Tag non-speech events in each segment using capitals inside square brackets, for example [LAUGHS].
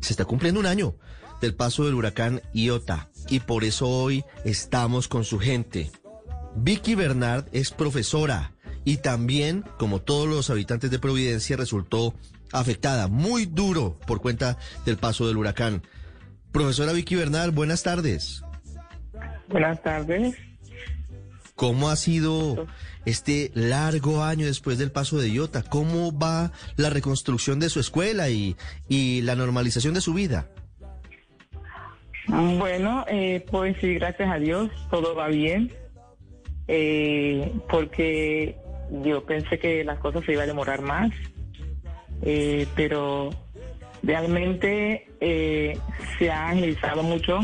se está cumpliendo un año del paso del huracán Iota y por eso hoy estamos con su gente. Vicky Bernard es profesora y también, como todos los habitantes de Providencia, resultó afectada muy duro por cuenta del paso del huracán. Profesora Vicky Bernard, buenas tardes. Buenas tardes. ¿Cómo ha sido este largo año después del paso de Iota? ¿Cómo va la reconstrucción de su escuela y, y la normalización de su vida? Bueno, eh, pues sí, gracias a Dios, todo va bien. Eh, porque yo pensé que las cosas se iban a demorar más, eh, pero realmente eh, se ha agilizado mucho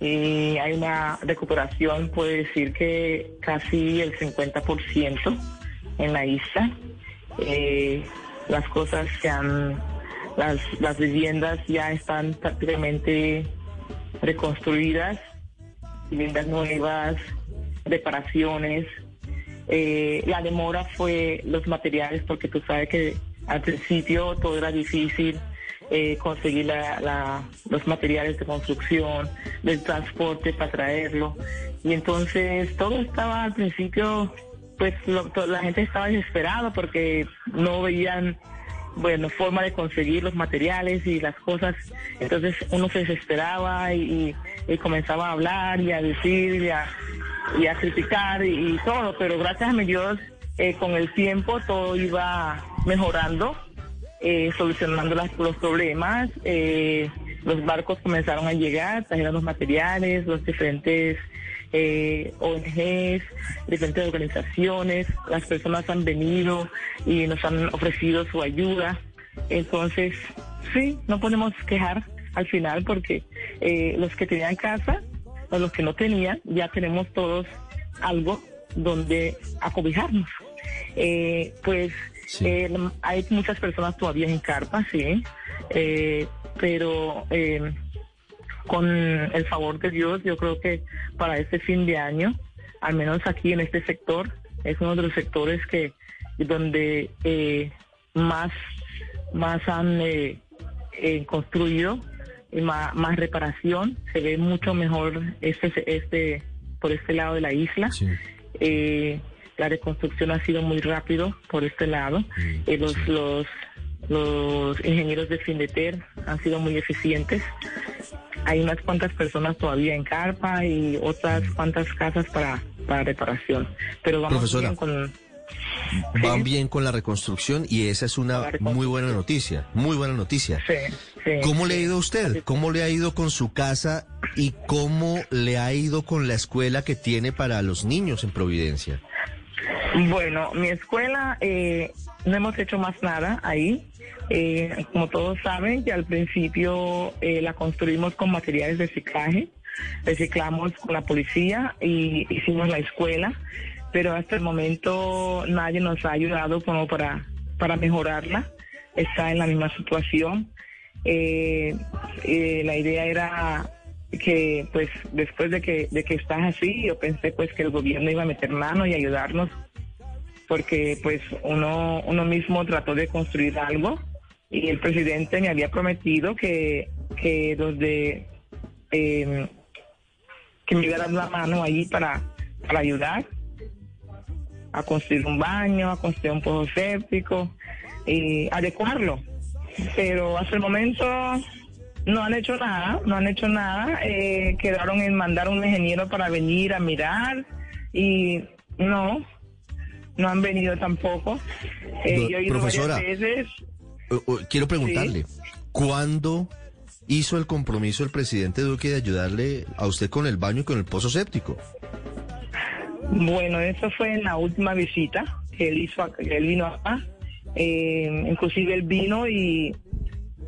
y hay una recuperación, puede decir que casi el 50% en la isla. Eh, las cosas se han, las, las viviendas ya están prácticamente reconstruidas, viviendas nuevas, reparaciones. Eh, la demora fue los materiales, porque tú sabes que al principio todo era difícil, eh, conseguir la, los materiales de construcción, del transporte para traerlo. Y entonces todo estaba al principio, pues la gente estaba desesperada porque no veían, bueno, forma de conseguir los materiales y las cosas. Entonces uno se desesperaba y, comenzaba a hablar y a decir y a, y a criticar y, todo, pero gracias a mi Dios, eh, con el tiempo todo iba mejorando eh, solucionando los problemas. Eh, los barcos comenzaron a llegar, trajeron los materiales, los diferentes eh, ONGs, diferentes organizaciones, las personas han venido y nos han ofrecido su ayuda. Entonces, sí, no podemos quejar al final porque eh, los que tenían casa o los que no tenían, ya tenemos todos algo donde acobijarnos. Eh, pues eh, hay muchas personas todavía en carpa, sí, eh, pero eh, con el favor de Dios, yo creo que para este fin de año, al menos aquí en este sector, es uno de los sectores que donde más más han construido y más, más, reparación, se ve mucho mejor este este por este lado de la isla. La reconstrucción ha sido muy rápido por este lado. Mm, eh, los, los, los ingenieros de Findeter han sido muy eficientes. Hay unas cuantas personas todavía en carpa y otras mm. cuantas casas para, para reparación. Pero vamos bien con... Van bien con la reconstrucción y esa es una muy buena noticia, muy buena noticia. ¿Cómo le ha ido a usted? ¿Cómo le ha ido con su casa y cómo le ha ido con la escuela que tiene para los niños en Providencia? Bueno, mi escuela eh, no hemos hecho más nada ahí. Eh, como todos saben, que al principio eh, la construimos con materiales de reciclaje, reciclamos con la policía y hicimos la escuela, pero hasta el momento nadie nos ha ayudado como para, para mejorarla. Está en la misma situación. la idea era que pues después de que de que estás así yo pensé pues que el gobierno iba a meter mano y ayudarnos porque pues uno, uno mismo trató de construir algo y el presidente me había prometido que, que los de em, que me dieran la mano ahí para, para ayudar a construir un baño, a construir un pozo séptico y adecuarlo. Pero hasta el momento no han hecho nada, no han hecho nada. Eh, quedaron en mandar un ingeniero para venir a mirar y no, no han venido tampoco. Eh, profesora, quiero preguntarle, ¿cuándo hizo el compromiso el presidente Duque de ayudarle a usted con el baño y con el pozo séptico? Bueno, eso fue en la última visita que él hizo, que él vino acá. Eh, inclusive él vino y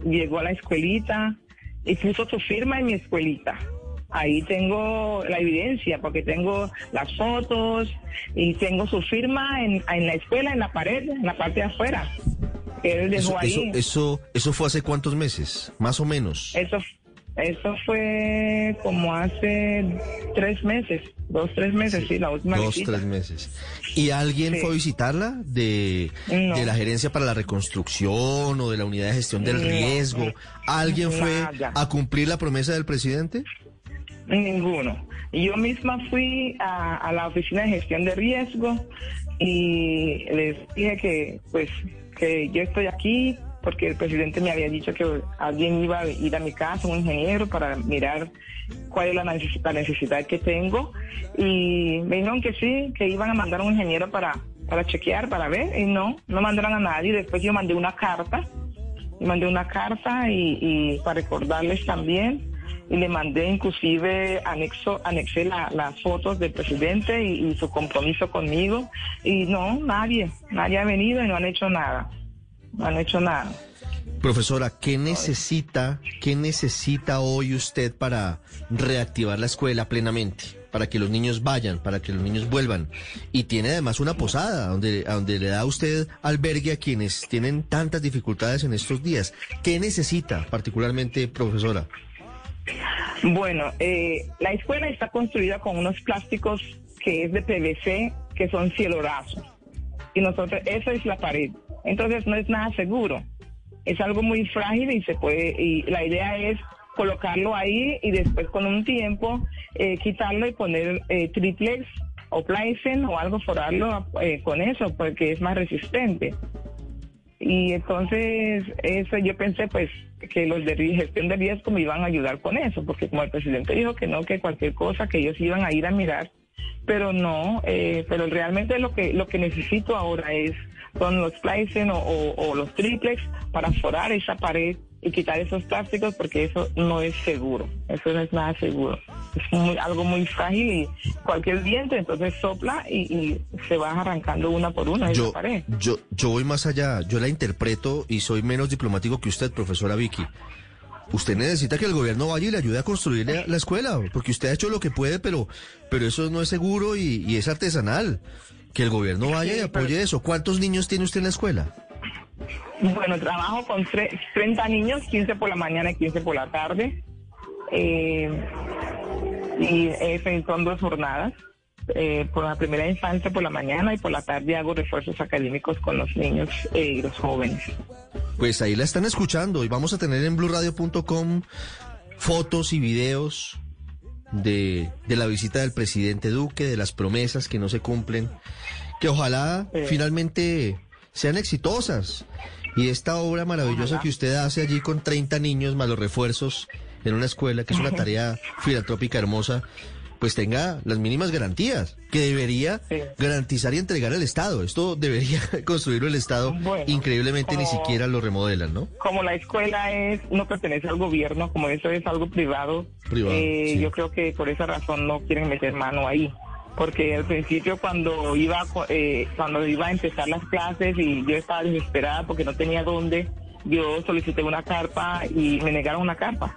llegó a la escuelita y puso su firma en mi escuelita ahí tengo la evidencia, porque tengo las fotos y tengo su firma en, la escuela, en la pared, en la parte de afuera. eso, Eso, eso, fue hace cuántos meses, más o menos. Eso, Eso fue como hace tres meses, dos, tres meses, sí, la última Dos, visita. tres meses. ¿Y alguien Sí. fue a visitarla de, No. de la Gerencia para la Reconstrucción o de la Unidad de Gestión del No. Riesgo? ¿Alguien fue a cumplir la promesa del presidente? Ninguno. Yo misma fui a, a la oficina de gestión de riesgo y les dije que, pues, que yo estoy aquí porque el presidente me había dicho que alguien iba a ir a mi casa, un ingeniero, para mirar cuál es la neces- la necesidad que tengo. Y me dijeron que sí, que iban a mandar un ingeniero para, para chequear, para ver, y no, no mandaron a nadie. Después yo mandé una carta mandé una carta y para recordarles también y le mandé inclusive anexo anexé la- las fotos del presidente y, su compromiso conmigo y no nadie nadie ha venido y no han hecho nada no han hecho nada Profesora, ¿qué necesita, qué necesita hoy usted para reactivar la escuela plenamente? Para que los niños vayan, para que los niños vuelvan. Y tiene además una posada donde, donde le da usted albergue a quienes tienen tantas dificultades en estos días. ¿Qué necesita particularmente, profesora? Bueno, eh, la escuela está construida con unos plásticos que es de PVC, que son cielo raso. Y nosotros, eso es la pared. Entonces no es nada seguro. Es algo muy frágil y se puede, y la idea es colocarlo ahí y después con un tiempo eh, quitarlo y poner eh, triplex o Pleisen o algo forarlo eh, con eso porque es más resistente. Y entonces eso yo pensé pues que los de gestión de riesgo me iban a ayudar con eso, porque como el presidente dijo que no, que cualquier cosa que ellos iban a ir a mirar, pero no, eh, pero realmente lo que lo que necesito ahora es son los Pleisen o, o- o los triplex para forar esa pared y quitar esos plásticos porque eso no es seguro, eso no es nada seguro. Es muy- algo muy frágil y cualquier viento entonces sopla y, y se va arrancando una por una esa Yo, pared. yo, yo voy más allá, yo la interpreto y soy menos diplomático que usted, profesora Vicky. Usted necesita que el gobierno vaya y le ayude a construir la, la escuela, porque usted ha hecho lo que puede, pero, pero eso no es seguro y, y es artesanal. Que el gobierno vaya y apoye eso. ¿Cuántos niños tiene usted en la escuela? Bueno, trabajo con tre- 30 niños, 15 por la mañana y 15 por la tarde. Eh, y eso son dos jornadas. Eh, por la primera infancia por la mañana y por la tarde hago refuerzos académicos con los niños eh, y los jóvenes. Pues ahí la están escuchando y vamos a tener en blurradio.com fotos y videos de, de la visita del presidente Duque, de las promesas que no se cumplen, que ojalá finalmente sean exitosas. Y esta obra maravillosa que usted hace allí con 30 niños más los refuerzos en una escuela, que es una tarea filantrópica hermosa, pues tenga las mínimas garantías que debería Sí. garantizar y entregar el Estado. Esto debería [LAUGHS] construirlo el Estado. Bueno, Increíblemente ni siquiera lo remodelan, ¿no? Como la escuela es no pertenece al gobierno, como eso es algo privado, Privado, eh, sí. yo creo que por esa razón no quieren meter mano ahí. Porque al principio cuando iba eh, cuando iba a empezar las clases y yo estaba desesperada porque no tenía dónde, yo solicité una carpa y me negaron una carpa.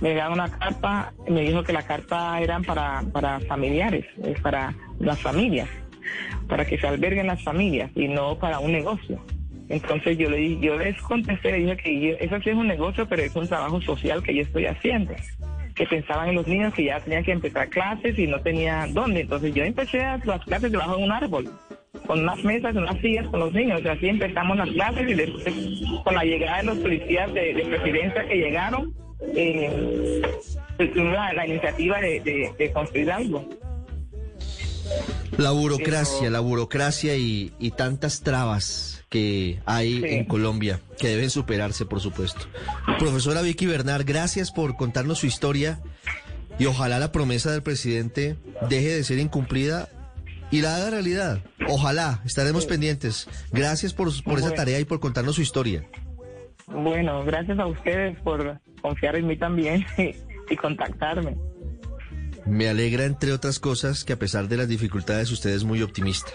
Me negaron una carpa, me dijo que la carpa eran para, para familiares, es para las familias, para que se alberguen las familias y no para un negocio. Entonces yo le yo les contesté, le dije que yo- eso sí es un negocio, pero es un trabajo social que yo estoy haciendo. Que pensaban en los niños que ya tenían que empezar clases y no tenía dónde. Entonces yo empecé a- las clases debajo de un árbol, con unas mesas, unas sillas con los niños. Y así empezamos las clases y después con la llegada de los policías de, de presidencia que llegaron, eh, pues, la, la iniciativa de, de- de construir algo. La burocracia, Pero- la burocracia y, y tantas trabas que hay Sí. en Colombia que deben superarse, por supuesto. Profesora Vicky Bernard, gracias por contarnos su historia y ojalá la promesa del presidente deje de ser incumplida y la haga realidad. Ojalá, estaremos pendientes. Gracias por, por esa tarea y por contarnos su historia. Bueno, gracias a ustedes por confiar en mí también [LAUGHS] y contactarme. Me alegra, entre otras cosas, que a pesar de las dificultades usted es muy optimista.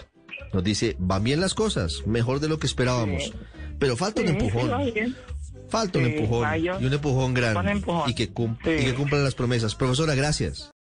Nos dice, van bien las cosas, mejor de lo que esperábamos. Sí. Pero falta un Sí, empujón. Falta un empujón mayo, y un empujón grande un empujón. y que, y que cumplan las promesas. Profesora, gracias.